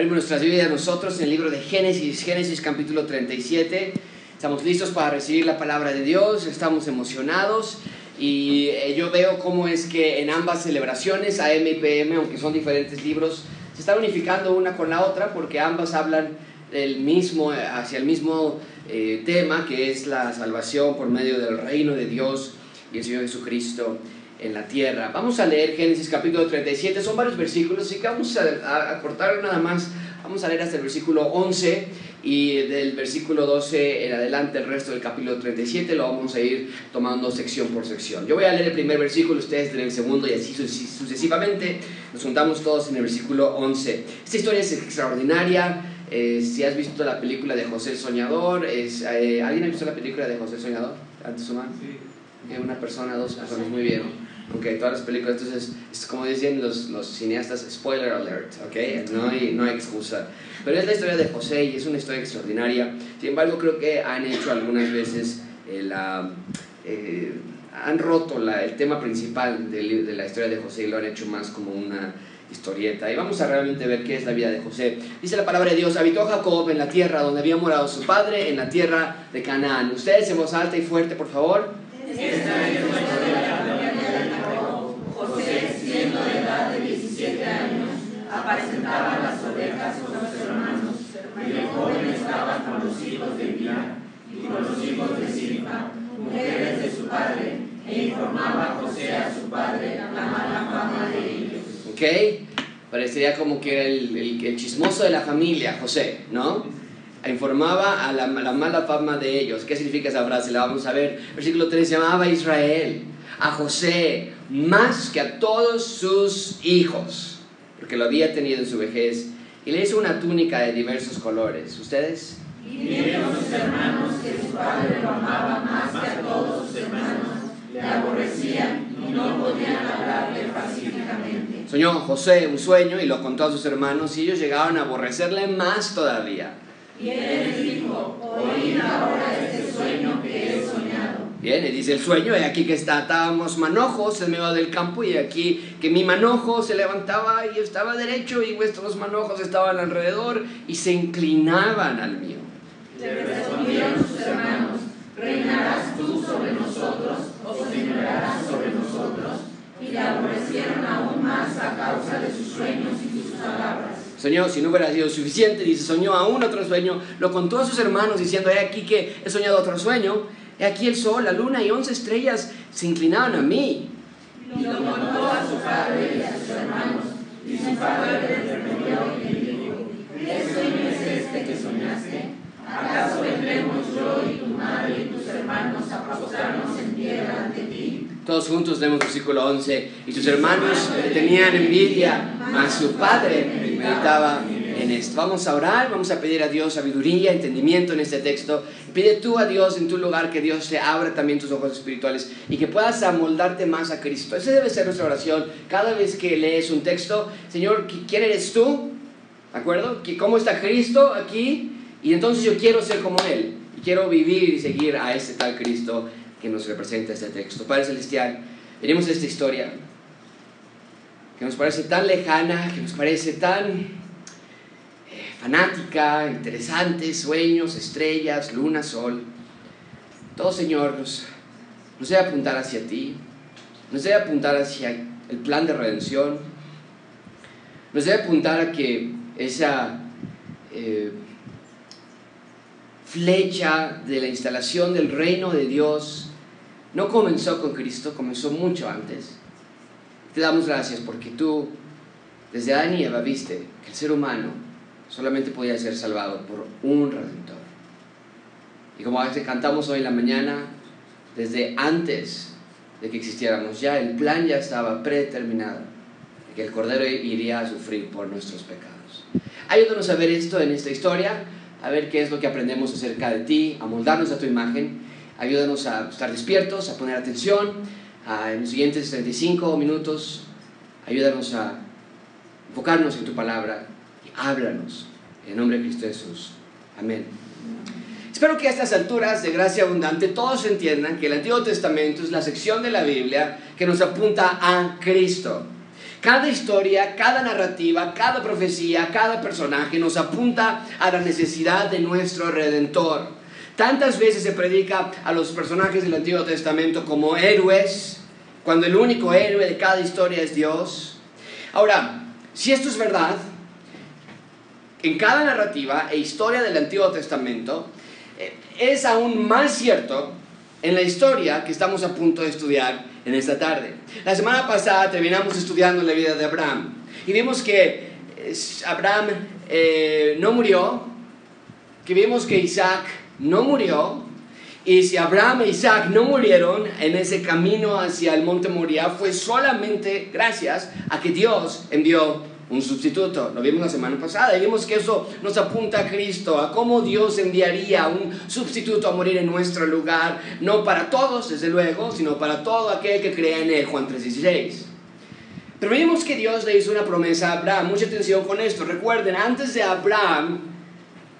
abrimos nuestras Biblias nosotros en el libro de Génesis, Génesis capítulo 37. Estamos listos para recibir la palabra de Dios, estamos emocionados y eh, yo veo cómo es que en ambas celebraciones, AM y PM, aunque son diferentes libros, se están unificando una con la otra porque ambas hablan del mismo, hacia el mismo eh, tema que es la salvación por medio del reino de Dios y el Señor Jesucristo en la tierra. Vamos a leer Génesis capítulo 37, son varios versículos, así que vamos a, a, cortar nada más, vamos a leer hasta el versículo 11 y del versículo 12 en adelante el resto del capítulo 37 lo vamos a ir tomando sección por sección. Yo voy a leer el primer versículo, ustedes en el segundo y así sucesivamente. Nos juntamos todos en el versículo 11. Esta historia es extraordinaria. Eh, si has visto la película de José el Soñador, es, eh, ¿alguien ha visto la película de José el Soñador? ¿Antes o más? Sí. una persona, dos personas, muy bien ok, todas las películas, entonces, es como dicen los, los, cineastas, spoiler alert, ok, no hay, no hay excusa. Pero es la historia de José y es una historia extraordinaria. Sin embargo, creo que han hecho algunas veces eh, la... Eh, han roto la, el tema principal de, de la historia de José y lo han hecho más como una historieta. Y vamos a realmente ver qué es la vida de José. Dice la palabra de Dios, habitó Jacob en la tierra donde había morado su padre, en la tierra de Canaán. Ustedes en voz alta y fuerte, por favor. José, siendo de edad de 17 años, apacentaba las ovejas con sus hermanos, y el joven estaba con los hijos de Mira y con los hijos de Silpa, mujeres de su padre, e informaba a José a su padre la mala fama de ellos. ¿Ok? Parecería como que era el, el, chismoso de la familia, José, ¿no? Informaba a la, la, mala fama de ellos. ¿Qué significa esa frase? La vamos a ver. Versículo 3 se llamaba Israel a José más que a todos sus hijos, porque lo había tenido en su vejez, y le hizo una túnica de diversos colores. ¿Ustedes? Y vieron sus hermanos que su padre lo amaba más que a todos sus hermanos, le aborrecían y no podían hablarle pacíficamente. Soñó José un sueño y lo contó a sus hermanos y ellos llegaron a aborrecerle más todavía. Y él les dijo, oíd ahora este sueño que soñado. Bien, y dice el sueño, y aquí que estábamos manojos en medio del campo, y aquí que mi manojo se levantaba y estaba derecho, y vuestros manojos estaban alrededor y se inclinaban al mío. Le respondieron sus hermanos, ¿reinarás tú sobre nosotros o señorarás sobre nosotros? Y le aborrecieron aún más a causa de sus sueños y sus palabras. Soñó, si no hubiera sido suficiente, dice, soñó aún otro sueño, lo contó a sus hermanos diciendo, he aquí que he soñado otro sueño, He aquí el sol, la luna y once estrellas se inclinaban a mí. Y lo contó a su padre y a sus hermanos. Y su padre le respondió y le dijo, ¿qué sueño es este que soñaste? ¿Acaso vendremos yo y tu madre y tus hermanos a postrarnos en tierra ante ti? Todos juntos leemos versículo 11. Y sus hermanos tenían envidia, mas su padre meditaba en esto. Vamos a orar, vamos a pedir a Dios sabiduría, entendimiento en este texto. Pide tú a Dios en tu lugar que Dios te abra también tus ojos espirituales y que puedas amoldarte más a Cristo. Esa debe ser nuestra oración. Cada vez que lees un texto, Señor, ¿quién eres tú? ¿De acuerdo? ¿Cómo está Cristo aquí? Y entonces yo quiero ser como Él. Y quiero vivir y seguir a ese tal Cristo que nos representa este texto. Padre Celestial, venimos a esta historia que nos parece tan lejana, que nos parece tan fanática, interesante, sueños, estrellas, luna, sol. Todo, Señor, nos, debe apuntar hacia ti, nos debe apuntar hacia el plan de redención, nos debe apuntar a que esa eh, flecha de la instalación del reino de Dios no comenzó con Cristo, comenzó mucho antes. Te damos gracias porque tú, desde Adán y Eva, viste que el ser humano solamente podía ser salvado por un redentor. Y como cantamos hoy en la mañana, desde antes de que existiéramos, ya el plan ya estaba predeterminado, de que el Cordero iría a sufrir por nuestros pecados. Ayúdanos a ver esto en esta historia, a ver qué es lo que aprendemos acerca de ti, a moldarnos a tu imagen. Ayúdanos a estar despiertos, a poner atención en los siguientes 35 minutos. Ayúdanos a enfocarnos en tu palabra háblanos. En nombre de Cristo Jesús. Amén. Espero que a estas alturas de gracia abundante todos entiendan que el Antiguo Testamento es la sección de la Biblia que nos apunta a Cristo. Cada historia, cada narrativa, cada profecía, cada personaje nos apunta a la necesidad de nuestro redentor. Tantas veces se predica a los personajes del Antiguo Testamento como héroes, cuando el único héroe de cada historia es Dios. Ahora, si esto es verdad, en cada narrativa e historia del Antiguo Testamento, eh, es aún más cierto en la historia que estamos a punto de estudiar en esta tarde. La semana pasada terminamos estudiando la vida de Abraham y vimos que Abraham eh, no murió, que vimos que Isaac no murió, y si Abraham e Isaac no murieron en ese camino hacia el monte Moria, fue solamente gracias a que Dios envió un sustituto. Lo vimos la semana pasada y vimos que eso nos apunta a Cristo, a cómo Dios enviaría un sustituto a morir en nuestro lugar, no para todos, desde luego, sino para todo aquel que crea en él, Juan 3:16. Pero vimos que Dios le hizo una promesa a Abraham. Mucha atención con esto. Recuerden, antes de Abraham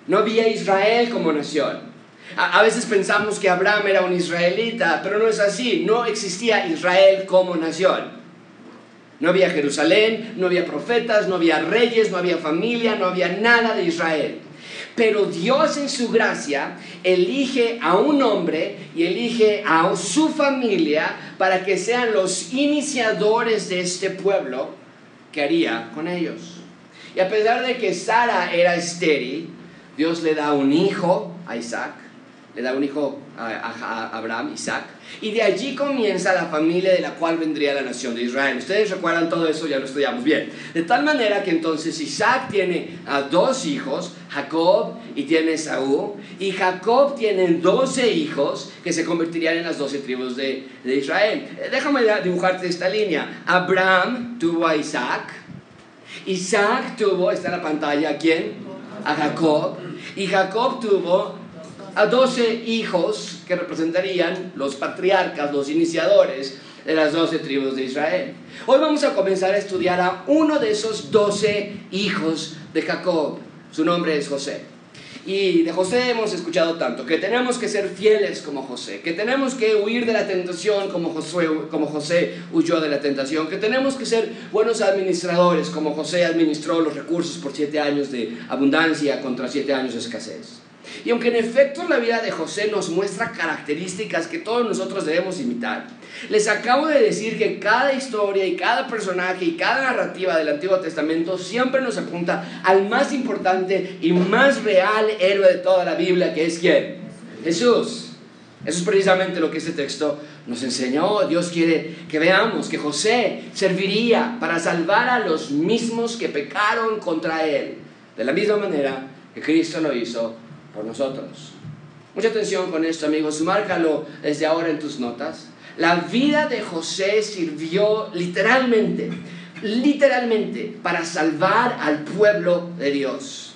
no había Israel como nación. A, a, veces pensamos que Abraham era un israelita, pero no es así. No existía Israel como nación. No había Jerusalén, no había profetas, no había reyes, no había familia, no había nada de Israel. Pero Dios en su gracia elige a un hombre y elige a su familia para que sean los iniciadores de este pueblo que haría con ellos. Y a pesar de que Sara era estéril, Dios le da un hijo a Isaac le da un hijo a, Abraham, Isaac, y de allí comienza la familia de la cual vendría la nación de Israel. Ustedes recuerdan todo eso, ya lo estudiamos bien. De tal manera que entonces Isaac tiene a dos hijos, Jacob y tiene Saúl, y Jacob tiene doce hijos que se convertirían en las doce tribus de, de Israel. Déjame dibujarte esta línea. Abraham tuvo a Isaac, Isaac tuvo, está en la pantalla, ¿a quién? A Jacob, y Jacob tuvo a doce hijos que representarían los patriarcas, los iniciadores de las doce tribus de Israel. Hoy vamos a comenzar a estudiar a uno de esos doce hijos de Jacob. Su nombre es José. Y de José hemos escuchado tanto, que tenemos que ser fieles como José, que tenemos que huir de la tentación como José, como José huyó de la tentación, que tenemos que ser buenos administradores como José administró los recursos por siete años de abundancia contra siete años de escasez. Y aunque en efecto la vida de José nos muestra características que todos nosotros debemos imitar, les acabo de decir que cada historia y cada personaje y cada narrativa del Antiguo Testamento siempre nos apunta al más importante y más real héroe de toda la Biblia, que es quién? Jesús. Eso es precisamente lo que este texto nos enseñó. Dios quiere que veamos que José serviría para salvar a los mismos que pecaron contra él, de la misma manera que Cristo lo hizo por nosotros. Mucha atención con esto, amigos. Márcalo desde ahora en tus notas. La vida de José sirvió literalmente, literalmente, para salvar al pueblo de Dios.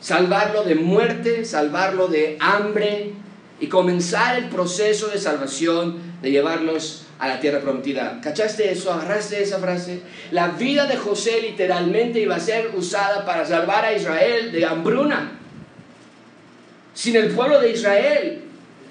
Salvarlo de muerte, salvarlo de hambre y comenzar el proceso de salvación, de llevarlos a la tierra prometida. ¿Cachaste eso? ¿Agarraste esa frase? La vida de José literalmente iba a ser usada para salvar a Israel de hambruna sin el pueblo de Israel,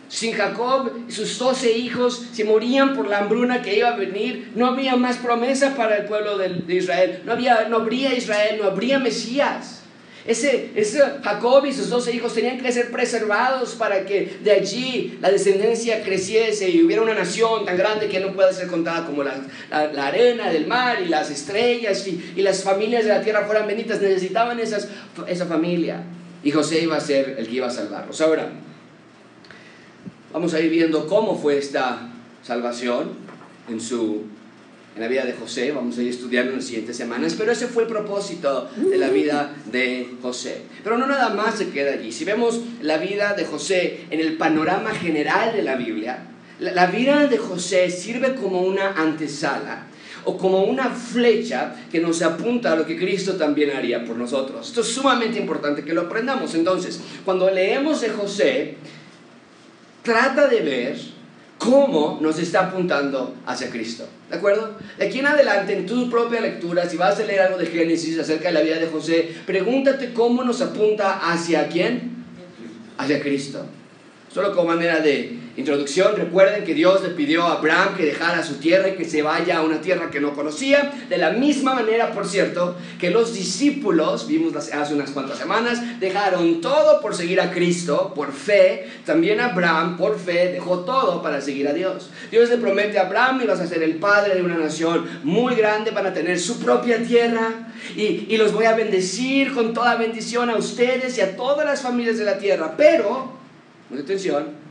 sin Jacob y sus doce hijos, se morían por la hambruna que iba a venir, no había más promesa para el pueblo de, Israel, no, había, no habría Israel, no habría Mesías. Ese, ese, Jacob y sus doce hijos tenían que ser preservados para que de allí la descendencia creciese y hubiera una nación tan grande que no pueda ser contada como la, arena del mar y las estrellas y, y, las familias de la tierra fueran benditas. Necesitaban esas, esa familia. Y José iba a ser el que iba a salvarlos. Ahora, vamos a ir viendo cómo fue esta salvación en, su, en la vida de José. Vamos a ir estudiando en las siguientes semanas. Pero ese fue el propósito de la vida de José. Pero no nada más se queda allí. Si vemos la vida de José en el panorama general de la Biblia, la, la vida de José sirve como una antesala o como una flecha que nos apunta a lo que Cristo también haría por nosotros. Esto es sumamente importante que lo aprendamos. Entonces, cuando leemos de José, trata de ver cómo nos está apuntando hacia Cristo. ¿De acuerdo? De aquí en adelante, en tu propia lectura, si vas a leer algo de Génesis acerca de la vida de José, pregúntate cómo nos apunta hacia quién? Hacia Cristo. Solo como manera de introducción, recuerden que Dios le pidió a Abraham que dejara su tierra y que se vaya a una tierra que no conocía. De la misma manera, por cierto, que los discípulos, vimos hace unas cuantas semanas, dejaron todo por seguir a Cristo, por fe. También Abraham, por fe, dejó todo para seguir a Dios. Dios le promete a Abraham y vas a ser el padre de una nación muy grande, van a tener su propia tierra y, y los voy a bendecir con toda bendición a ustedes y a todas las familias de la tierra. Pero, mucha atención,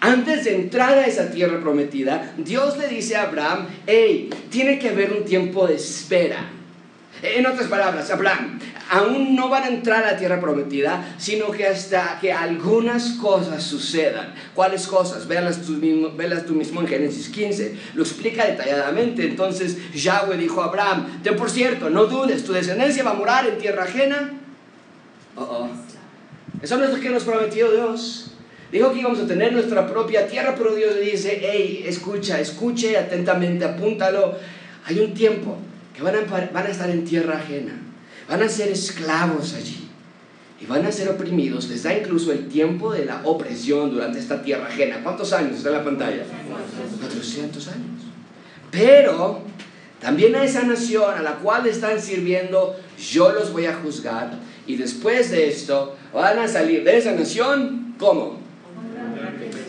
antes de entrar a esa tierra prometida, Dios le dice a Abraham, hey, tiene que haber un tiempo de espera. En otras palabras, Abraham, aún no van a entrar a la tierra prometida, sino que hasta que algunas cosas sucedan. ¿Cuáles cosas? Véanlas tú mismo, tú mismo en Génesis 15. Lo explica detalladamente. Entonces Yahweh dijo a Abraham, ten por cierto, no dudes, tu descendencia va a morar en tierra ajena. Oh, oh. Eso no es lo que nos prometió Dios. Dijo que íbamos a tener nuestra propia tierra, pero Dios le dice, hey, escucha, escuche atentamente, apúntalo. Hay un tiempo que van a, van a estar en tierra ajena, van a ser esclavos allí y van a ser oprimidos. Les da incluso el tiempo de la opresión durante esta tierra ajena. ¿Cuántos años está en la pantalla? 400 años. Pero también a esa nación a la cual están sirviendo, yo los voy a juzgar. Y después de esto, van a salir de esa nación, ¿cómo?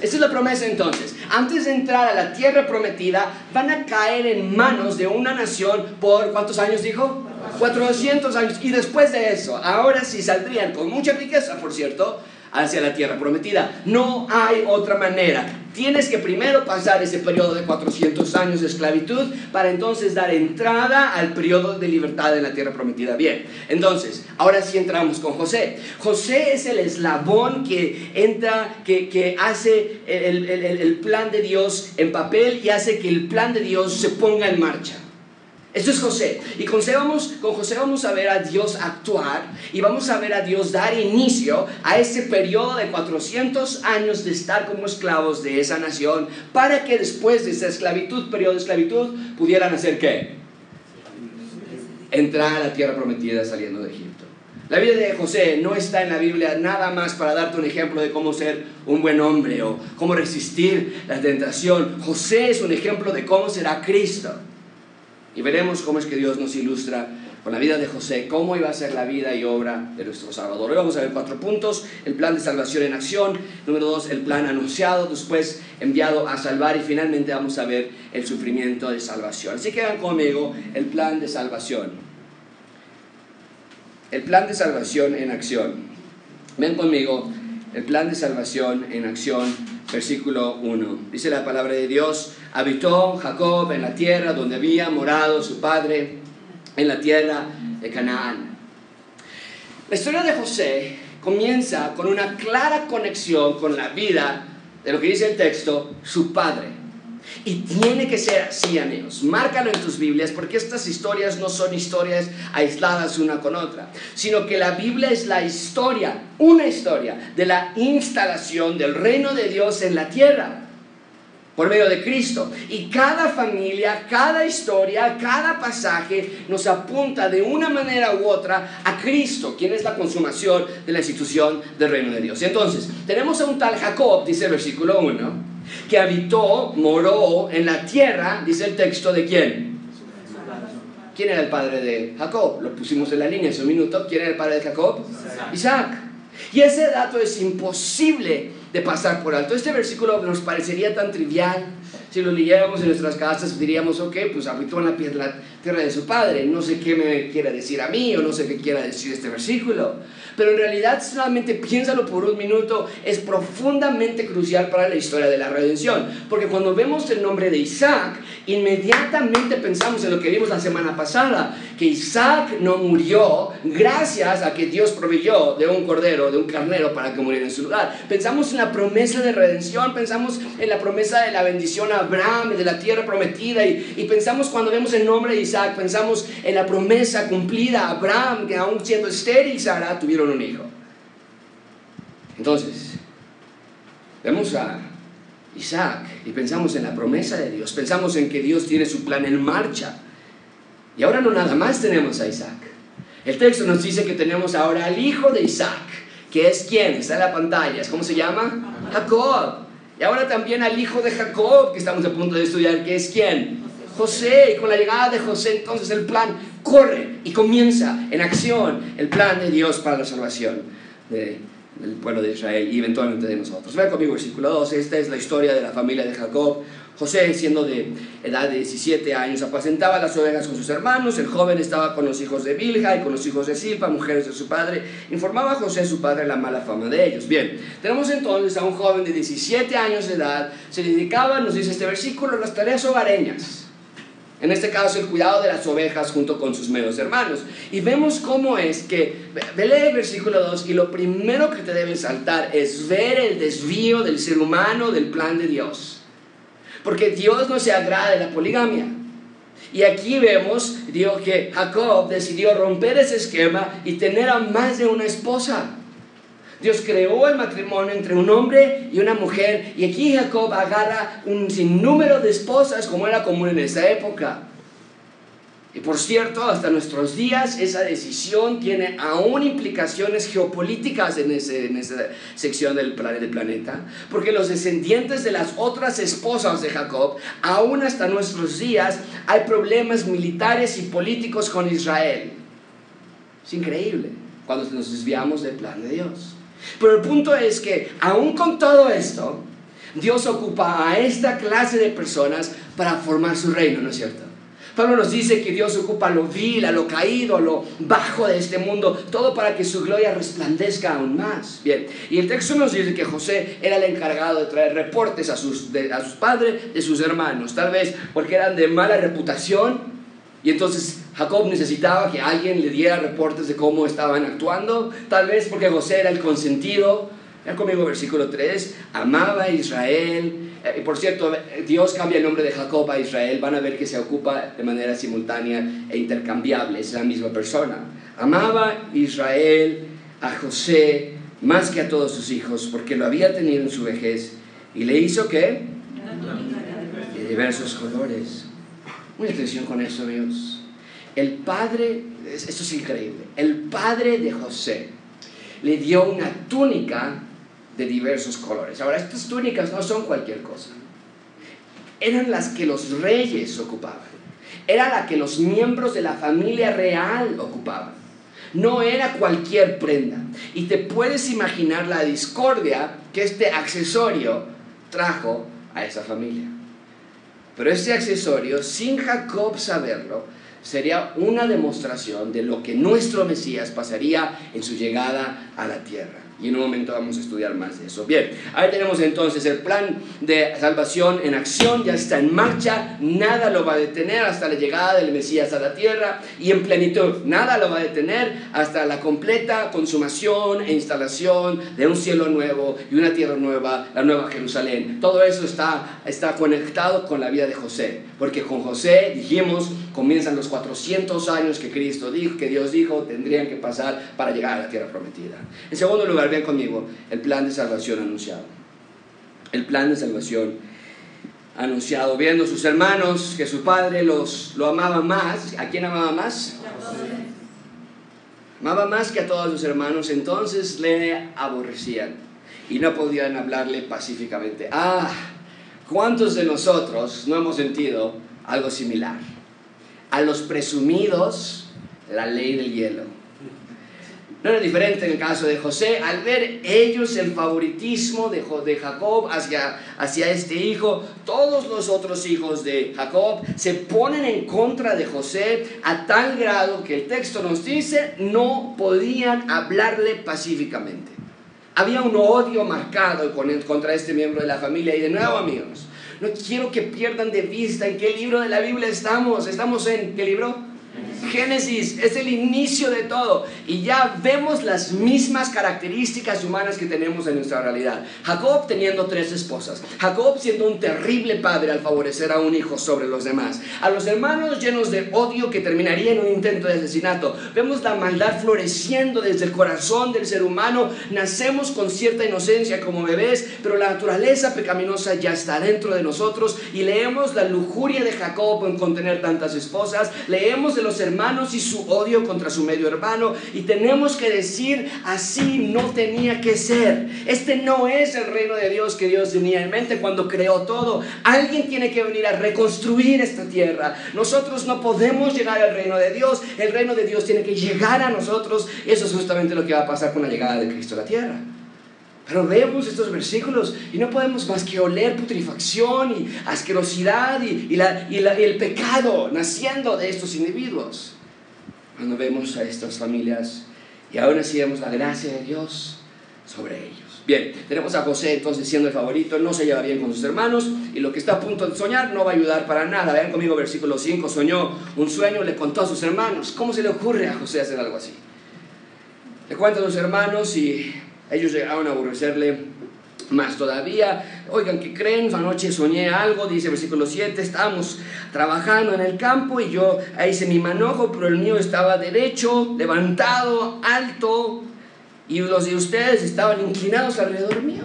Esa es la promesa entonces. Antes de entrar a la tierra prometida, van a caer en manos de una nación por cuántos años dijo? 400 años. Y después de eso, ahora sí saldrían con mucha riqueza, por cierto, hacia la tierra prometida. No hay otra manera. Tienes que primero pasar ese periodo de 400 años de esclavitud para entonces dar entrada al periodo de libertad en la tierra prometida. Bien, entonces, ahora sí entramos con José. José es el eslabón que entra, que, que hace el, el, el plan de Dios en papel y hace que el plan de Dios se ponga en marcha. Esto es José. Y con José, vamos, con José vamos a ver a Dios actuar y vamos a ver a Dios dar inicio a ese periodo de 400 años de estar como esclavos de esa nación para que después de esa esclavitud, periodo de esclavitud, pudieran hacer qué? Entrar a la tierra prometida saliendo de Egipto. La vida de José no está en la Biblia nada más para darte un ejemplo de cómo ser un buen hombre o cómo resistir la tentación. José es un ejemplo de cómo será Cristo. Y veremos cómo es que Dios nos ilustra con la vida de José, cómo iba a ser la vida y obra de nuestro Salvador. Hoy vamos a ver cuatro puntos, el plan de salvación en acción, número dos, el plan anunciado, después enviado a salvar y finalmente vamos a ver el sufrimiento de salvación. Así que vean conmigo el plan de salvación. El plan de salvación en acción. Ven conmigo el plan de salvación en acción, versículo 1. Dice la palabra de Dios, habitó Jacob en la tierra donde había morado su padre, en la tierra de Canaán. La historia de José comienza con una clara conexión con la vida de lo que dice el texto, su padre. Y tiene que ser así, amigos. Márcalo en tus Biblias porque estas historias no son historias aisladas una con otra, sino que la Biblia es la historia, una historia de la instalación del reino de Dios en la tierra por medio de Cristo. Y cada familia, cada historia, cada pasaje nos apunta de una manera u otra a Cristo, quien es la consumación de la institución del reino de Dios. Entonces, tenemos a un tal Jacob, dice el versículo 1 que habitó, moró en la tierra, dice el texto de quién. ¿Quién era el padre de Jacob? Lo pusimos en la línea hace un minuto. ¿Quién era el padre de Jacob? Isaac. Y ese dato es imposible de pasar por alto. Este versículo nos parecería tan trivial. Si lo leyéramos en nuestras casas, diríamos, ok, pues habitó en la tierra de su padre. No sé qué me quiere decir a mí o no sé qué quiera decir este versículo. Pero en realidad solamente piénsalo por un minuto, es profundamente crucial para la historia de la redención. Porque cuando vemos el nombre de Isaac, inmediatamente pensamos en lo que vimos la semana pasada, que Isaac no murió gracias a que Dios proveyó de un cordero, de un carnero para que muriera en su lugar. Pensamos en la promesa de redención, pensamos en la promesa de la bendición a Abraham, de la tierra prometida, y, pensamos cuando vemos el nombre de Isaac, pensamos en la promesa cumplida a Abraham, que aún siendo estéril Sara, tuvieron un hijo. Entonces, vemos a Isaac y pensamos en la promesa de Dios, pensamos en que Dios tiene su plan en marcha. Y ahora no nada más tenemos a Isaac. El texto nos dice que tenemos ahora al hijo de Isaac, que es quien, está en la pantalla, ¿cómo se llama? Jacob. Y ahora también al hijo de Jacob, que estamos a punto de estudiar, que es quién? José. Y con la llegada de José, entonces el plan corre y comienza en acción el plan de Dios para la salvación del pueblo de Israel y eventualmente de nosotros. Vean conmigo versículo 2. Esta es la historia de la familia de Jacob. José, siendo de edad de 17 años, apacentaba las ovejas con sus hermanos. El joven estaba con los hijos de Bilha y con los hijos de Silpa, mujeres de su padre. Informaba a José su padre la mala fama de ellos. Bien, tenemos entonces a un joven de 17 años de edad. Se dedicaba, nos dice este versículo, a las tareas hogareñas. En este caso, el cuidado de las ovejas junto con sus medios hermanos. Y vemos cómo es que, ve el versículo 2, y lo primero que te debe saltar es ver el desvío del ser humano del plan de Dios. Porque Dios no se agrada de la poligamia. Y aquí vemos, digo, que Jacob decidió romper ese esquema y tener a más de una esposa. Dios creó el matrimonio entre un hombre y una mujer y aquí Jacob agarra un sinnúmero de esposas como era común en esa época. Y por cierto, hasta nuestros días esa decisión tiene aún implicaciones geopolíticas en, esa sección del, del planeta, porque los descendientes de las otras esposas de Jacob, aún hasta nuestros días, hay problemas militares y políticos con Israel. Es increíble cuando nos desviamos del plan de Dios. Pero el punto es que, aún con todo esto, Dios ocupa a esta clase de personas para formar su reino, ¿no es cierto? Pablo nos dice que Dios ocupa lo vil, a lo caído, a lo bajo de este mundo, todo para que su gloria resplandezca aún más. Bien, y el texto nos dice que José era el encargado de traer reportes a sus, a sus padres de sus hermanos, tal vez porque eran de mala reputación, y entonces Jacob necesitaba que alguien le diera reportes de cómo estaban actuando, tal vez porque José era el consentido. Vean conmigo versículo 3, amaba a Israel. Eh, y por cierto, Dios cambia el nombre de Jacob a Israel, van a ver que se ocupa de manera simultánea e intercambiable, es la misma persona. Amaba Israel a José más que a todos sus hijos, porque lo había tenido en su vejez y le hizo que de diversos colores. Muy atención con eso, amigos. El padre, esto es increíble, el padre de José le dio una túnica de diversos colores. Ahora, estas túnicas no son cualquier cosa. Eran las que los reyes ocupaban. Era la que los miembros de la familia real ocupaban. No era cualquier prenda. Y te puedes imaginar la discordia que este accesorio trajo a esa familia. Pero este accesorio, sin Jacob saberlo, sería una demostración de lo que nuestro Mesías pasaría en su llegada a la tierra. Y en un momento vamos a estudiar más de eso. Bien, ahí tenemos entonces el plan de salvación en acción, ya está en marcha, nada lo va a detener hasta la llegada del Mesías a la tierra y en plenitud, nada lo va a detener hasta la completa consumación e instalación de un cielo nuevo y una tierra nueva, la nueva Jerusalén. Todo eso está, está conectado con la vida de José, porque con José, dijimos, comienzan los 400 años que Cristo dijo, que Dios dijo, tendrían que pasar para llegar a la tierra prometida. En segundo lugar, ven conmigo, el plan de salvación anunciado. El plan de salvación anunciado, viendo sus hermanos que su padre los, lo amaba más. ¿A quién amaba más? Amaba más que a todos sus hermanos, entonces le aborrecían y no podían hablarle pacíficamente. Ah, ¿cuántos de nosotros no hemos sentido algo similar? A los presumidos, la ley del hielo no era diferente en el caso de José. Al ver ellos el favoritismo de, de Jacob hacia, hacia este hijo, todos los otros hijos de Jacob se ponen en contra de José a tal grado que el texto nos dice no podían hablarle pacíficamente. Había un odio marcado contra este miembro de la familia. Y de nuevo, amigos, no quiero que pierdan de vista en qué libro de la Biblia estamos. ¿Estamos en qué libro? Génesis es el inicio de todo. Y ya vemos las mismas características humanas que tenemos en nuestra realidad. Jacob teniendo tres esposas, Jacob siendo un terrible padre al favorecer a un hijo sobre los demás, a los hermanos llenos de odio que terminaría en un intento de asesinato. Vemos la maldad floreciendo desde el corazón del ser humano, nacemos con cierta inocencia como bebés, pero la naturaleza pecaminosa ya está dentro de nosotros. Y leemos la lujuria de Jacob en contener tantas esposas, leemos de los hermanos hermanos y su odio contra su medio hermano. Y tenemos que decir, así no tenía que ser. Este no es el reino de Dios que Dios tenía en mente cuando creó todo. Alguien tiene que venir a reconstruir esta tierra. Nosotros no podemos llegar al reino de Dios. El reino de Dios tiene que llegar a nosotros. Eso es justamente lo que va a pasar con la llegada de Cristo a la tierra. Pero vemos estos versículos y no podemos más que oler putrefacción y asquerosidad y, y, el pecado naciendo de estos individuos. Cuando vemos a estas familias y aún así vemos la gracia de Dios sobre ellos. Bien, tenemos a José entonces siendo el favorito, no se lleva bien con sus hermanos y lo que está a punto de soñar no va a ayudar para nada. Vean conmigo versículo 5, soñó un sueño, le contó a sus hermanos. ¿Cómo se le ocurre a José hacer algo así? Le cuenta a sus hermanos y ellos llegaron a aborrecerle más todavía. Oigan, ¿qué creen? Anoche soñé algo, dice versículo 7, estábamos trabajando en el campo y yo hice mi manojo, pero el mío estaba derecho, levantado, alto, y los de ustedes estaban inclinados alrededor mío.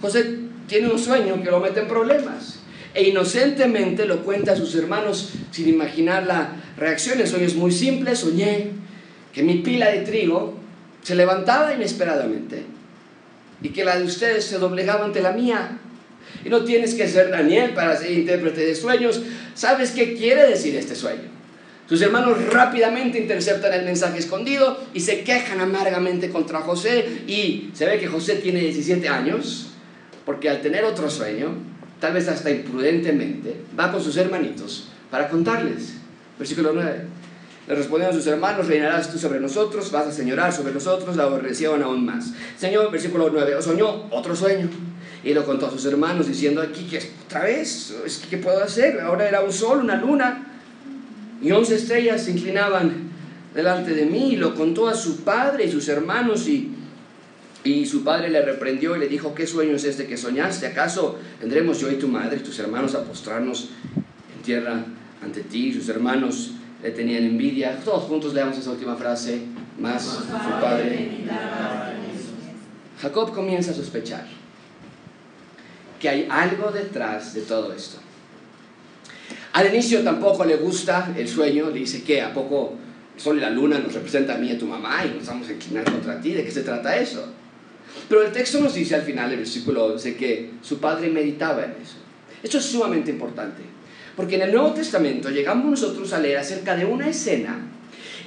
José tiene un sueño que lo mete en problemas. E inocentemente lo cuenta a sus hermanos sin imaginar la reacción. El sueño es muy simple. Soñé que mi pila de trigo se levantaba inesperadamente y que la de ustedes se doblegaba ante la mía. Y no tienes que ser Daniel para ser intérprete de sueños. ¿Sabes qué quiere decir este sueño? Sus hermanos rápidamente interceptan el mensaje escondido y se quejan amargamente contra José. Y se ve que José tiene 17 años, porque al tener otro sueño, tal vez hasta imprudentemente, va con sus hermanitos para contarles. Versículo 9. Le respondieron sus hermanos, reinarás tú sobre nosotros, vas a señorar sobre nosotros, la aborrecieron aún más. Señor, versículo 9, soñó otro sueño y lo contó a sus hermanos diciendo aquí que otra vez, ¿qué puedo hacer? Ahora era un sol, una luna y once estrellas se inclinaban delante de mí y lo contó a su padre y sus hermanos y, y su padre le reprendió y le dijo, ¿qué sueño es este que soñaste? ¿Acaso tendremos yo y tu madre y tus hermanos a postrarnos en tierra ante ti? Y sus hermanos le tenían envidia. Todos juntos leamos esa última frase, más su padre. Jacob comienza a sospechar que hay algo detrás de todo esto. Al inicio tampoco le gusta el sueño, le dice que a poco el sol y la luna nos representan a mí y a tu mamá y nos vamos a inclinar contra ti, ¿de qué se trata eso? Pero el texto nos dice al final del versículo 11 que su padre meditaba en eso. Esto es sumamente importante. Porque en el Nuevo Testamento llegamos nosotros a leer acerca de una escena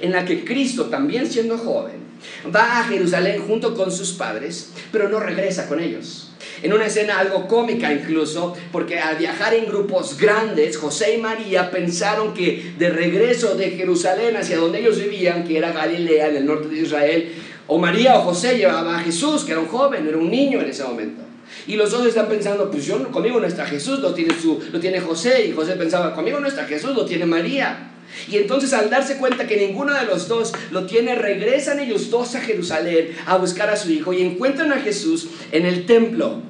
en la que Cristo, también siendo joven, va a Jerusalén junto con sus padres, pero no regresa con ellos. En una escena algo cómica incluso, porque al viajar en grupos grandes, José y María pensaron que de regreso de Jerusalén hacia donde ellos vivían, que era Galilea, en el norte de Israel, o María o José llevaba a Jesús, que era un joven, era un niño en ese momento. Y los dos están pensando, pues yo, conmigo no está Jesús, lo tiene, su, lo tiene José. Y José pensaba, conmigo no está Jesús, lo tiene María. Y entonces al darse cuenta que ninguno de los dos lo tiene, regresan ellos dos a Jerusalén a buscar a su hijo y encuentran a Jesús en el templo.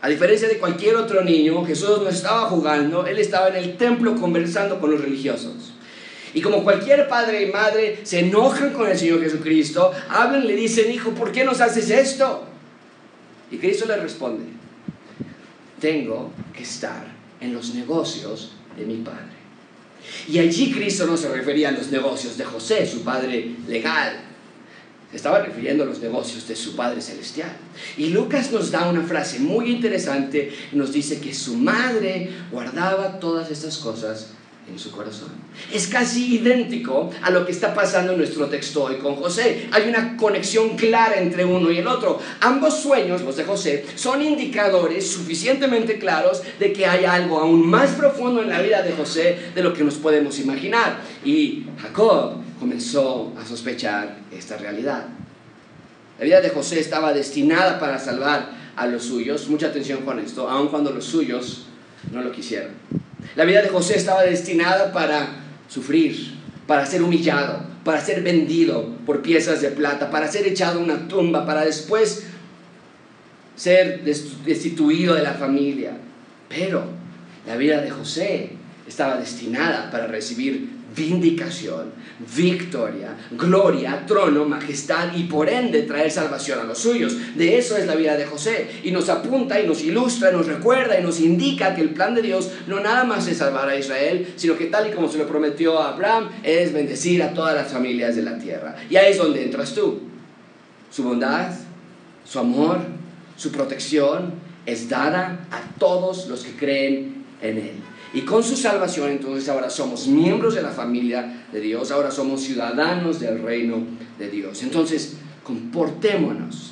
A diferencia de cualquier otro niño, Jesús no estaba jugando, él estaba en el templo conversando con los religiosos. Y como cualquier padre y madre se enojan con el Señor Jesucristo, hablan, le dicen, hijo, ¿por qué nos haces esto? Y Cristo le responde, tengo que estar en los negocios de mi Padre. Y allí Cristo no se refería a los negocios de José, su Padre legal. Se estaba refiriendo a los negocios de su Padre Celestial. Y Lucas nos da una frase muy interesante. Nos dice que su madre guardaba todas estas cosas en su corazón. Es casi idéntico a lo que está pasando en nuestro texto hoy con José. Hay una conexión clara entre uno y el otro. Ambos sueños, los de José, son indicadores suficientemente claros de que hay algo aún más profundo en la vida de José de lo que nos podemos imaginar. Y Jacob comenzó a sospechar esta realidad. La vida de José estaba destinada para salvar a los suyos. Mucha atención con esto, aun cuando los suyos no lo quisieron. La vida de José estaba destinada para sufrir, para ser humillado, para ser vendido por piezas de plata, para ser echado a una tumba, para después ser destituido de la familia. Pero la vida de José estaba destinada para recibir vindicación, victoria, gloria, trono, majestad y por ende traer salvación a los suyos. De eso es la vida de José. Y nos apunta y nos ilustra, nos recuerda y nos indica que el plan de Dios no nada más es salvar a Israel, sino que tal y como se lo prometió a Abraham, es bendecir a todas las familias de la tierra. Y ahí es donde entras tú. Su bondad, su amor, su protección es dada a todos los que creen en Él. Y con su salvación entonces ahora somos miembros de la familia de Dios, ahora somos ciudadanos del reino de Dios. Entonces, comportémonos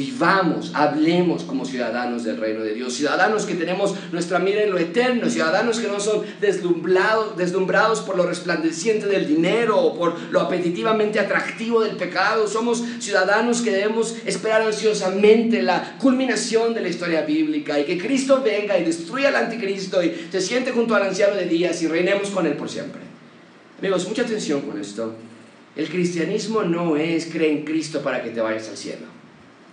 Vivamos, hablemos como ciudadanos del reino de Dios, ciudadanos que tenemos nuestra mira en lo eterno, ciudadanos que no son deslumbrados, deslumbrados por lo resplandeciente del dinero o por lo apetitivamente atractivo del pecado. Somos ciudadanos que debemos esperar ansiosamente la culminación de la historia bíblica y que Cristo venga y destruya al anticristo y se siente junto al anciano de días y reinemos con él por siempre. Amigos, mucha atención con esto. El cristianismo no es creer en Cristo para que te vayas al cielo.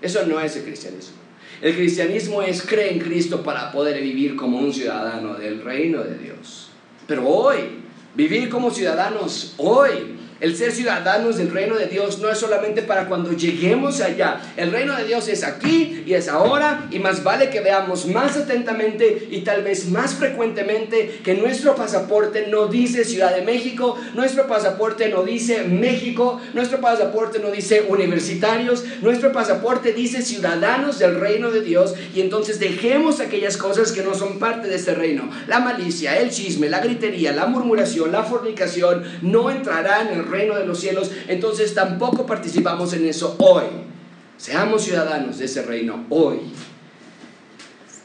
Eso no es el cristianismo. El cristianismo es creer en Cristo para poder vivir como un ciudadano del reino de Dios. Pero hoy, vivir como ciudadanos hoy el ser ciudadanos del reino de Dios no es solamente para cuando lleguemos allá. El reino de Dios es aquí y es ahora y más vale que veamos más atentamente y tal vez más frecuentemente que nuestro pasaporte no dice Ciudad de México, nuestro pasaporte no dice México, nuestro pasaporte no dice universitarios, nuestro pasaporte dice ciudadanos del reino de Dios y entonces dejemos aquellas cosas que no son parte de este reino. La malicia, el chisme, la gritería, la murmuración, la fornicación no entrarán en el reino de los cielos, entonces tampoco participamos en eso hoy. Seamos ciudadanos de ese reino hoy.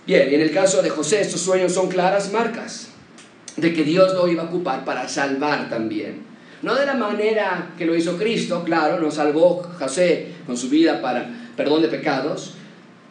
Bien, en el caso de José, estos sueños son claras marcas de que Dios lo iba a ocupar para salvar también. No de la manera que lo hizo Cristo, claro, nos salvó José con su vida para perdón de pecados,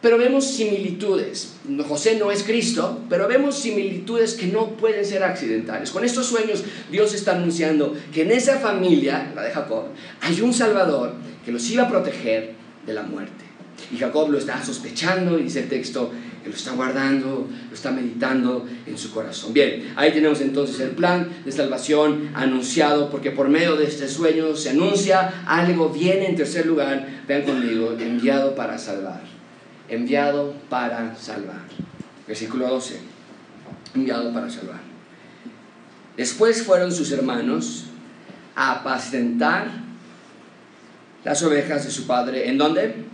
pero vemos similitudes. José no es Cristo, pero vemos similitudes que no pueden ser accidentales. Con estos sueños Dios está anunciando que en esa familia, la de Jacob, hay un Salvador que los iba a proteger de la muerte. Y Jacob lo está sospechando, y dice el texto, que lo está guardando, lo está meditando en su corazón. Bien, ahí tenemos entonces el plan de salvación anunciado, porque por medio de este sueño se anuncia algo bien en tercer lugar, vean conmigo, enviado para salvar enviado para salvar. Versículo 12, enviado para salvar. Después fueron sus hermanos a apacentar las ovejas de su padre. ¿En dónde?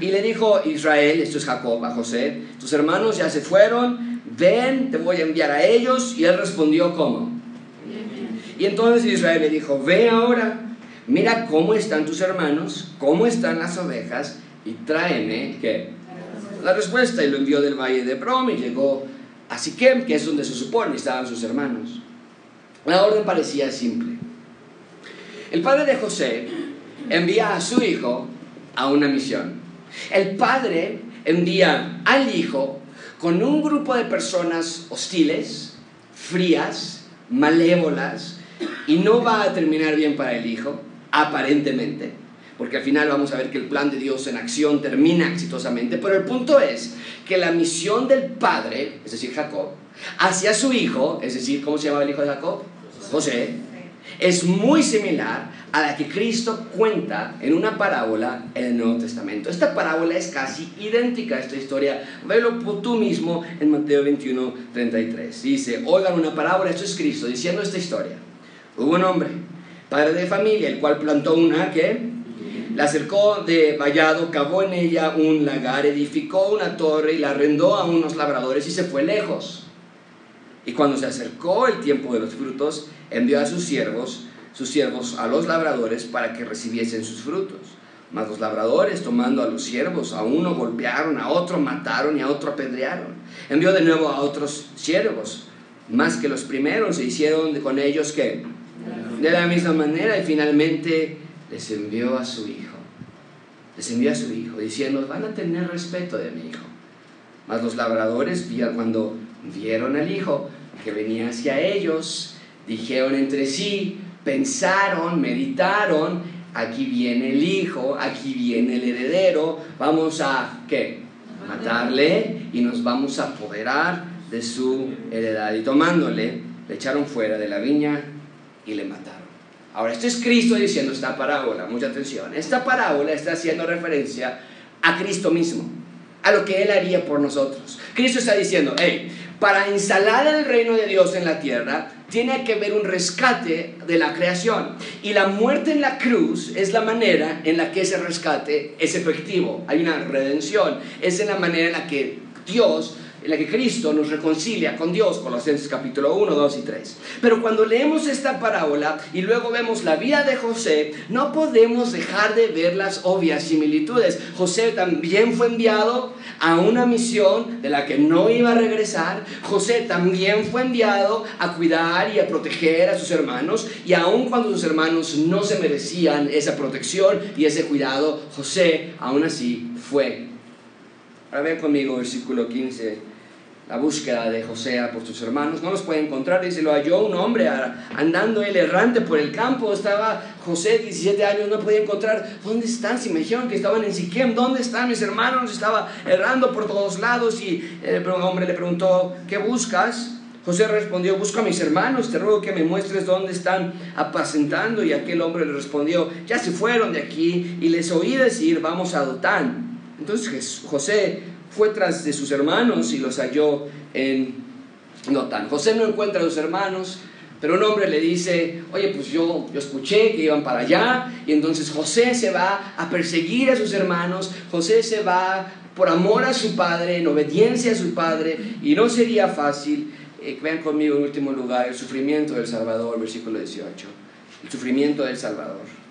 Y le dijo Israel, esto es Jacob, a José, tus hermanos ya se fueron, ven, te voy a enviar a ellos. Y él respondió, ¿cómo? Y entonces Israel le dijo, ve ahora, mira cómo están tus hermanos, cómo están las ovejas, y tráeme ¿qué? la respuesta y lo envió del valle de Brom y llegó a Siquem, que es donde se supone estaban sus hermanos. La orden parecía simple. El padre de José envía a su hijo a una misión. El padre envía al hijo con un grupo de personas hostiles, frías, malévolas, y no va a terminar bien para el hijo, aparentemente porque al final vamos a ver que el plan de Dios en acción termina exitosamente, pero el punto es que la misión del padre, es decir, Jacob, hacia su hijo, es decir, ¿cómo se llama el hijo de Jacob? José, es muy similar a la que Cristo cuenta en una parábola en el Nuevo Testamento. Esta parábola es casi idéntica a esta historia. Velo tú mismo en Mateo 21, 33. Dice, oigan una parábola, esto es Cristo diciendo esta historia. Hubo un hombre, padre de familia, el cual plantó una, ¿qué? La acercó de vallado, cavó en ella un lagar, edificó una torre y la arrendó a unos labradores y se fue lejos. Y cuando se acercó el tiempo de los frutos, envió a sus siervos, sus siervos a los labradores para que recibiesen sus frutos. Mas los labradores, tomando a los siervos, a uno golpearon, a otro mataron y a otro apedrearon. Envió de nuevo a otros siervos, más que los primeros, se hicieron con ellos que de la misma manera y finalmente les envió a su hijo. Les envió a su hijo, diciendo, van a tener respeto de mi hijo. Mas los labradores, cuando vieron al hijo que venía hacia ellos, dijeron entre sí, pensaron, meditaron, aquí viene el hijo, aquí viene el heredero, vamos a, ¿qué? Matarle y nos vamos a apoderar de su heredad. Y tomándole, le echaron fuera de la viña y le mataron. Ahora, esto es Cristo diciendo esta parábola, mucha atención. Esta parábola está haciendo referencia a Cristo mismo, a lo que Él haría por nosotros. Cristo está diciendo, hey, para instalar el reino de Dios en la tierra, tiene que haber un rescate de la creación. Y la muerte en la cruz es la manera en la que ese rescate es efectivo. Hay una redención. Es en la manera en la que Dios en la que Cristo nos reconcilia con Dios, Colosenses capítulo 1, 2 y 3. Pero cuando leemos esta parábola y luego vemos la vida de José, no podemos dejar de ver las obvias similitudes. José también fue enviado a una misión de la que no iba a regresar. José también fue enviado a cuidar y a proteger a sus hermanos. Y aun cuando sus hermanos no se merecían esa protección y ese cuidado, José aún así fue. Ahora ven conmigo versículo 15 la búsqueda de José por sus hermanos. No los puede encontrar. Dice, lo halló un hombre andando él errante por el campo. Estaba José, 17 años, no podía encontrar. ¿Dónde están? Si me dijeron que estaban en Siquem, ¿dónde están mis hermanos? Estaba errando por todos lados y el hombre le preguntó, ¿qué buscas? José respondió, busco a mis hermanos, te ruego que me muestres dónde están apacentando. Y aquel hombre le respondió, ya se fueron de aquí y les oí decir, vamos a Dotán. Entonces José fue tras de sus hermanos y los halló en Notán. José no encuentra a sus hermanos, pero un hombre le dice, oye, pues yo, yo escuché que iban para allá, y entonces José se va a perseguir a sus hermanos, José se va por amor a su padre, en obediencia a su padre, y no sería fácil. Eh, vean conmigo en último lugar el sufrimiento del Salvador, versículo 18. El sufrimiento del Salvador.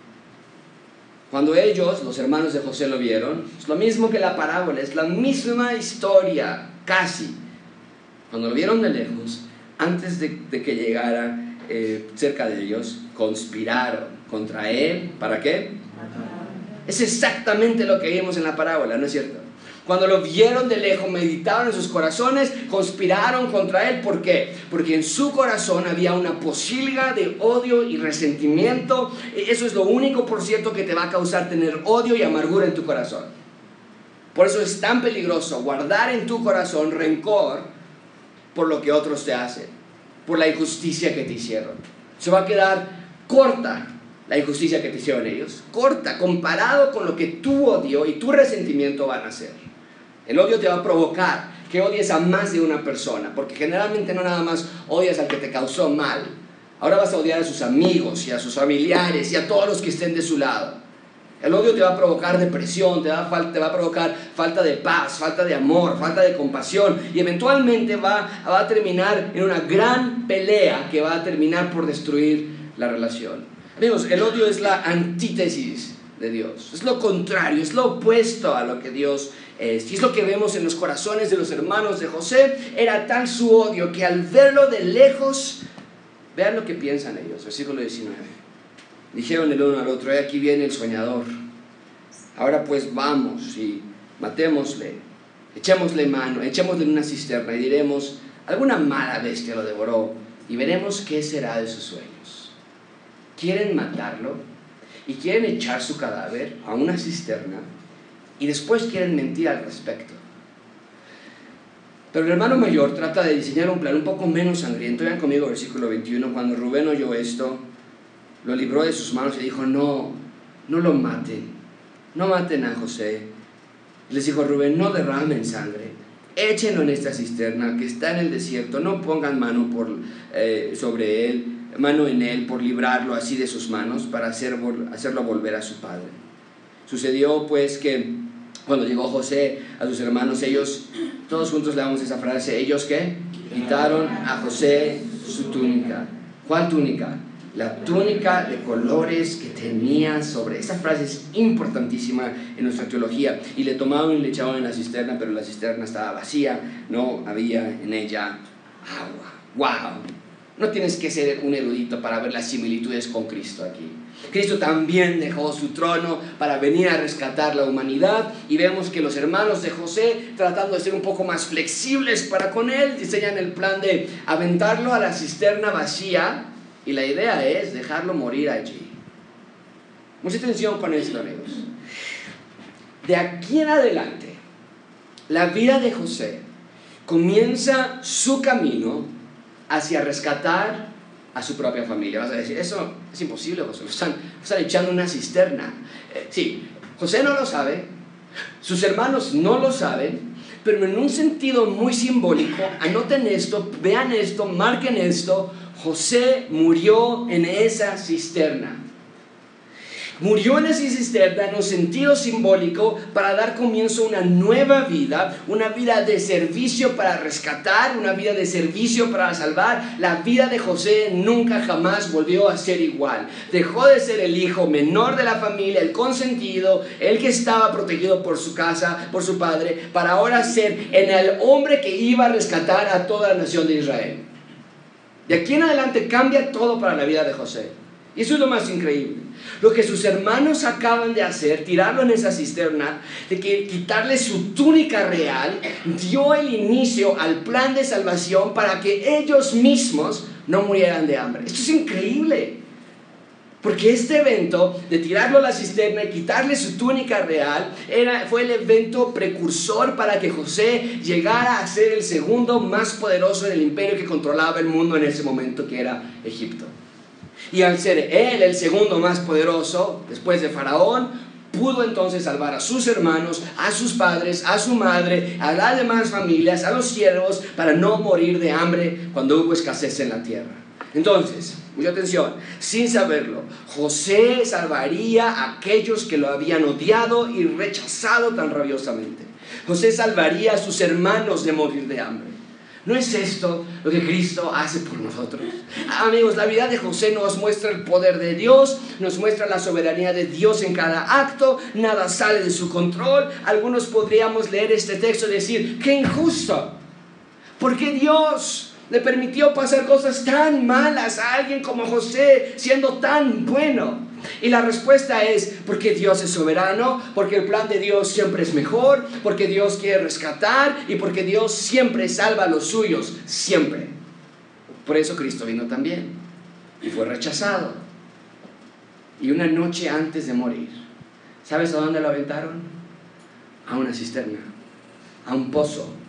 Cuando ellos, los hermanos de José, lo vieron, es lo mismo que la parábola, es la misma historia, casi. Cuando lo vieron de lejos, antes de, que llegara eh, cerca de ellos, conspiraron contra él. ¿Para qué? Es exactamente lo que vimos en la parábola, ¿no es cierto? Cuando lo vieron de lejos, meditaron en sus corazones, conspiraron contra él. ¿Por qué? Porque en su corazón había una posilga de odio y resentimiento. E, eso es lo único, por cierto, que te va a causar tener odio y amargura en tu corazón. Por eso es tan peligroso guardar en tu corazón rencor por lo que otros te hacen, por la injusticia que te hicieron. Se va a quedar corta la injusticia que te hicieron ellos, corta comparado con lo que tu odio y tu resentimiento van a hacer. El odio te va a provocar que odies a más de una persona, porque generalmente no nada más odias al que te causó mal, ahora vas a odiar a sus amigos y a sus familiares y a todos los que estén de su lado. El odio te va a provocar depresión, te va, a, te va a provocar falta de paz, falta de amor, falta de compasión y eventualmente va, va a terminar en una gran pelea que va a terminar por destruir la relación. Amigos, el odio es la antítesis de Dios, es lo contrario, es lo opuesto a lo que Dios. Y es lo que vemos en los corazones de los hermanos de José. Era tal su odio que al verlo de lejos, vean lo que piensan ellos, versículo 19. Dijeron el uno al otro, aquí viene el soñador. Ahora pues vamos y matémosle, echémosle mano, echémosle en una cisterna y diremos, alguna mala bestia lo devoró y veremos qué será de sus sueños. Quieren matarlo y quieren echar su cadáver a una cisterna y después quieren mentir al respecto. Pero el hermano mayor trata de diseñar un plan un poco menos sangriento. Vean conmigo versículo 21. Cuando Rubén oyó esto, lo libró de sus manos y dijo, no, no lo maten, no maten a José. Les dijo Rubén, no derramen sangre, échenlo en esta cisterna que está en el desierto, no pongan mano por, eh, sobre él, mano en él por librarlo así de sus manos para hacer, hacerlo volver a su padre. Sucedió pues que cuando llegó José a sus hermanos, ellos, todos juntos le damos esa frase, ellos que quitaron a José su túnica. ¿Cuál túnica? La túnica de colores que tenía sobre. Esa frase es importantísima en nuestra teología. Y le tomaban y le echaban en la cisterna, pero la cisterna estaba vacía, no había en ella agua. ¡Wow! No tienes que ser un erudito para ver las similitudes con Cristo aquí. Cristo también dejó su trono para venir a rescatar la humanidad y vemos que los hermanos de José, tratando de ser un poco más flexibles para con él, diseñan el plan de aventarlo a la cisterna vacía y la idea es dejarlo morir allí. Mucha atención con esto, amigos. De aquí en adelante, la vida de José comienza su camino hacia rescatar a su propia familia. Vas a decir, eso es imposible, José, están, están echando una cisterna. Eh, sí, José no lo sabe, sus hermanos no lo saben, pero en un sentido muy simbólico, anoten esto, vean esto, marquen esto, José murió en esa cisterna. Murió en esa cisterna en un sentido simbólico para dar comienzo a una nueva vida, una vida de servicio para rescatar, una vida de servicio para salvar. La vida de José nunca jamás volvió a ser igual. Dejó de ser el hijo menor de la familia, el consentido, el que estaba protegido por su casa, por su padre, para ahora ser en el hombre que iba a rescatar a toda la nación de Israel. De aquí en adelante cambia todo para la vida de José. Y eso es lo más increíble. Lo que sus hermanos acaban de hacer, tirarlo en esa cisterna, de que quitarle su túnica real, dio el inicio al plan de salvación para que ellos mismos no murieran de hambre. Esto es increíble. Porque este evento de tirarlo a la cisterna y quitarle su túnica real era, fue el evento precursor para que José llegara a ser el segundo más poderoso en el imperio que controlaba el mundo en ese momento, que era Egipto. Y al ser él el segundo más poderoso, después de Faraón, pudo entonces salvar a sus hermanos, a sus padres, a su madre, a las demás familias, a los siervos, para no morir de hambre cuando hubo escasez en la tierra. Entonces, mucha atención, sin saberlo, José salvaría a aquellos que lo habían odiado y rechazado tan rabiosamente. José salvaría a sus hermanos de morir de hambre. ¿No es esto lo que Cristo hace por nosotros? Amigos, la vida de José nos muestra el poder de Dios, nos muestra la soberanía de Dios en cada acto, nada sale de su control. Algunos podríamos leer este texto y decir, qué injusto, porque Dios le permitió pasar cosas tan malas a alguien como José, siendo tan bueno. Y la respuesta es porque Dios es soberano, porque el plan de Dios siempre es mejor, porque Dios quiere rescatar y porque Dios siempre salva a los suyos, siempre. Por eso Cristo vino también y fue rechazado. Y una noche antes de morir, ¿sabes a dónde lo aventaron? A una cisterna, a un pozo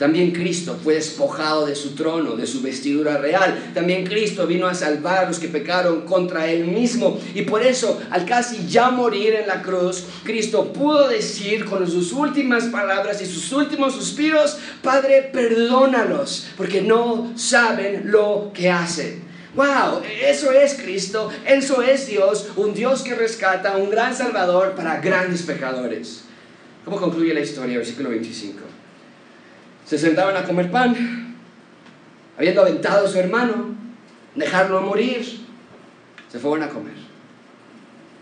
también Cristo fue despojado de su trono, de su vestidura real. También Cristo vino a salvar a los que pecaron contra él mismo. Y por eso, al casi ya morir en la cruz, Cristo pudo decir con sus últimas palabras y sus últimos suspiros, Padre, perdónalos, porque no saben lo que hacen. Wow, eso es Cristo, eso es Dios, un Dios que rescata, un gran Salvador para grandes pecadores. ¿Cómo concluye la historia? Versículo 25 se sentaban a comer pan, habiendo aventado a su hermano, dejarlo morir, se fueron a comer.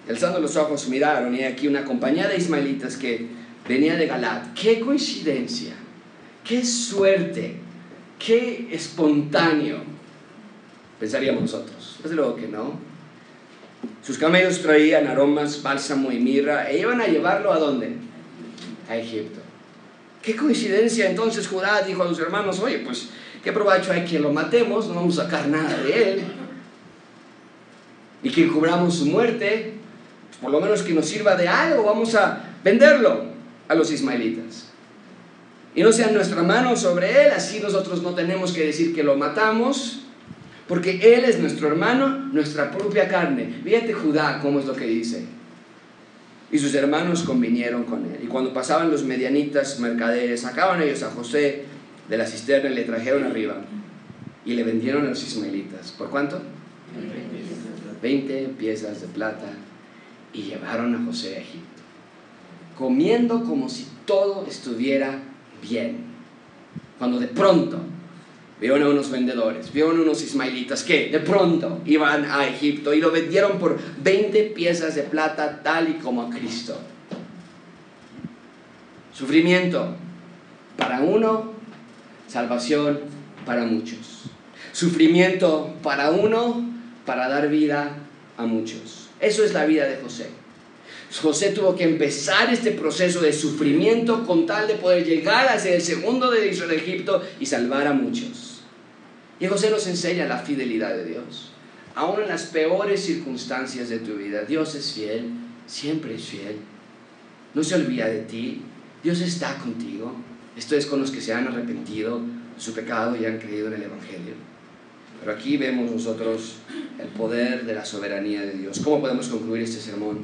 Alzando los ojos miraron y aquí una compañía de ismaelitas que venía de Galat. ¡Qué coincidencia! ¡Qué suerte! ¡Qué espontáneo! Pensaríamos nosotros. Desde luego que no. Sus camellos traían aromas, bálsamo y mirra e iban a llevarlo a dónde? A Egipto. Qué coincidencia entonces Judá dijo a sus hermanos, oye, pues qué provecho hay que lo matemos, no vamos a sacar nada de él. Y que cubramos su muerte, pues por lo menos que nos sirva de algo, vamos a venderlo a los ismaelitas. Y no sea nuestra mano sobre él, así nosotros no tenemos que decir que lo matamos, porque él es nuestro hermano, nuestra propia carne. Fíjate Judá cómo es lo que dice. Y sus hermanos convinieron con él. Y cuando pasaban los medianitas mercaderes, sacaban ellos a José de la cisterna y le trajeron arriba. Y le vendieron a los ismaelitas. ¿Por cuánto? 20 piezas de plata. Y llevaron a José a Egipto. Comiendo como si todo estuviera bien. Cuando de pronto Vieron a unos vendedores, vieron a unos ismaelitas que de pronto iban a Egipto y lo vendieron por 20 piezas de plata tal y como a Cristo. Sufrimiento para uno, salvación para muchos. Sufrimiento para uno, para dar vida a muchos. Eso es la vida de José. José tuvo que empezar este proceso de sufrimiento con tal de poder llegar a ser el segundo de Egipto y salvar a muchos. Y José nos enseña la fidelidad de Dios. Aún en las peores circunstancias de tu vida, Dios es fiel, siempre es fiel. No se olvida de ti. Dios está contigo. Esto es con los que se han arrepentido de su pecado y han creído en el Evangelio. Pero aquí vemos nosotros el poder de la soberanía de Dios. ¿Cómo podemos concluir este sermón?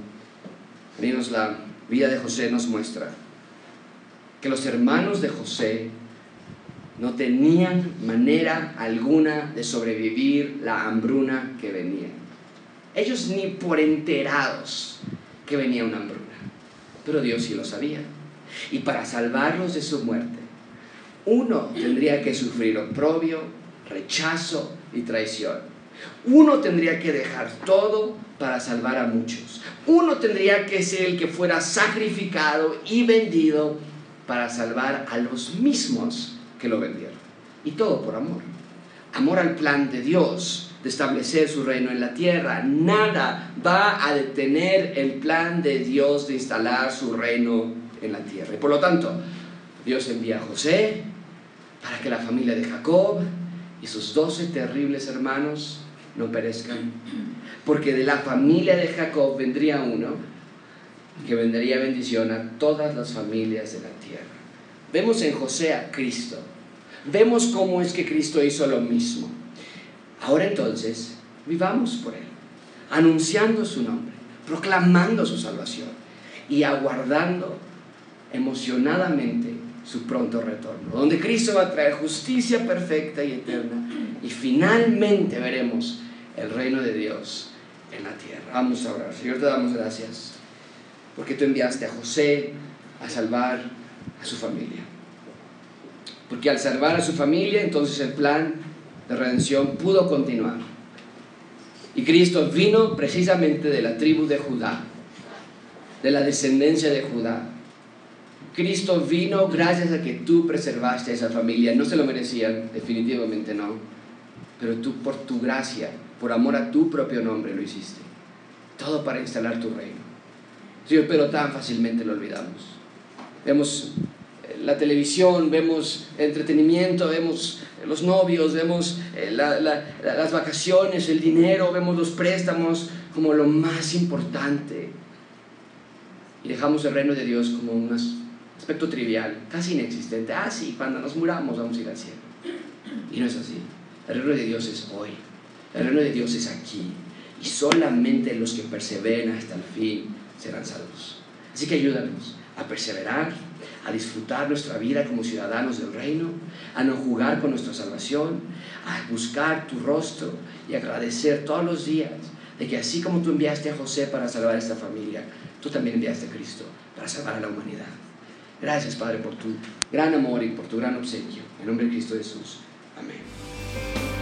Amigos, la vida de José nos muestra que los hermanos de José no tenían manera alguna de sobrevivir la hambruna que venía. Ellos ni por enterados que venía una hambruna, pero Dios sí lo sabía. Y para salvarlos de su muerte, uno tendría que sufrir oprobio, rechazo y traición. Uno tendría que dejar todo para salvar a muchos. Uno tendría que ser el que fuera sacrificado y vendido para salvar a los mismos que lo vendieron. Y todo por amor. Amor al plan de Dios de establecer su reino en la tierra. Nada va a detener el plan de Dios de instalar su reino en la tierra. Y por lo tanto, Dios envía a José para que la familia de Jacob y sus doce terribles hermanos no perezcan. Porque de la familia de Jacob vendría uno que vendría bendición a todas las familias de la tierra. Vemos en José a Cristo. Vemos cómo es que Cristo hizo lo mismo. Ahora entonces, vivamos por Él, anunciando su nombre, proclamando su salvación y aguardando emocionadamente su pronto retorno, donde Cristo va a traer justicia perfecta y eterna y finalmente veremos el reino de Dios en la tierra. Vamos a orar. Señor, te damos gracias porque tú enviaste a José a salvar a su familia. Porque al salvar a su familia, entonces el plan de redención pudo continuar. Y Cristo vino precisamente de la tribu de Judá, de la descendencia de Judá. Cristo vino gracias a que tú preservaste a esa familia. No se lo merecían, definitivamente no. Pero tú por tu gracia, por amor a tu propio nombre lo hiciste. Todo para instalar tu reino. Señor, pero tan fácilmente lo olvidamos. Vemos la televisión, vemos entretenimiento, vemos los novios, vemos eh, las vacaciones, el dinero, vemos los préstamos como lo más importante. Y dejamos el reino de Dios como un aspecto trivial, casi inexistente. Ah, sí, cuando nos muramos vamos a ir al cielo. Y no es así. El reino de Dios es hoy. El reino de Dios es aquí. Y solamente los que perseveren hasta el fin serán salvos. Así que ayúdanos a perseverar, a disfrutar nuestra vida como ciudadanos del reino, a no jugar con nuestra salvación, a buscar tu rostro y agradecer todos los días de que así como tú enviaste a José para salvar a esta familia, tú también enviaste a Cristo para salvar a la humanidad. Gracias, Padre, por tu gran amor y por tu gran obsequio. En nombre de Cristo Jesús. Amén.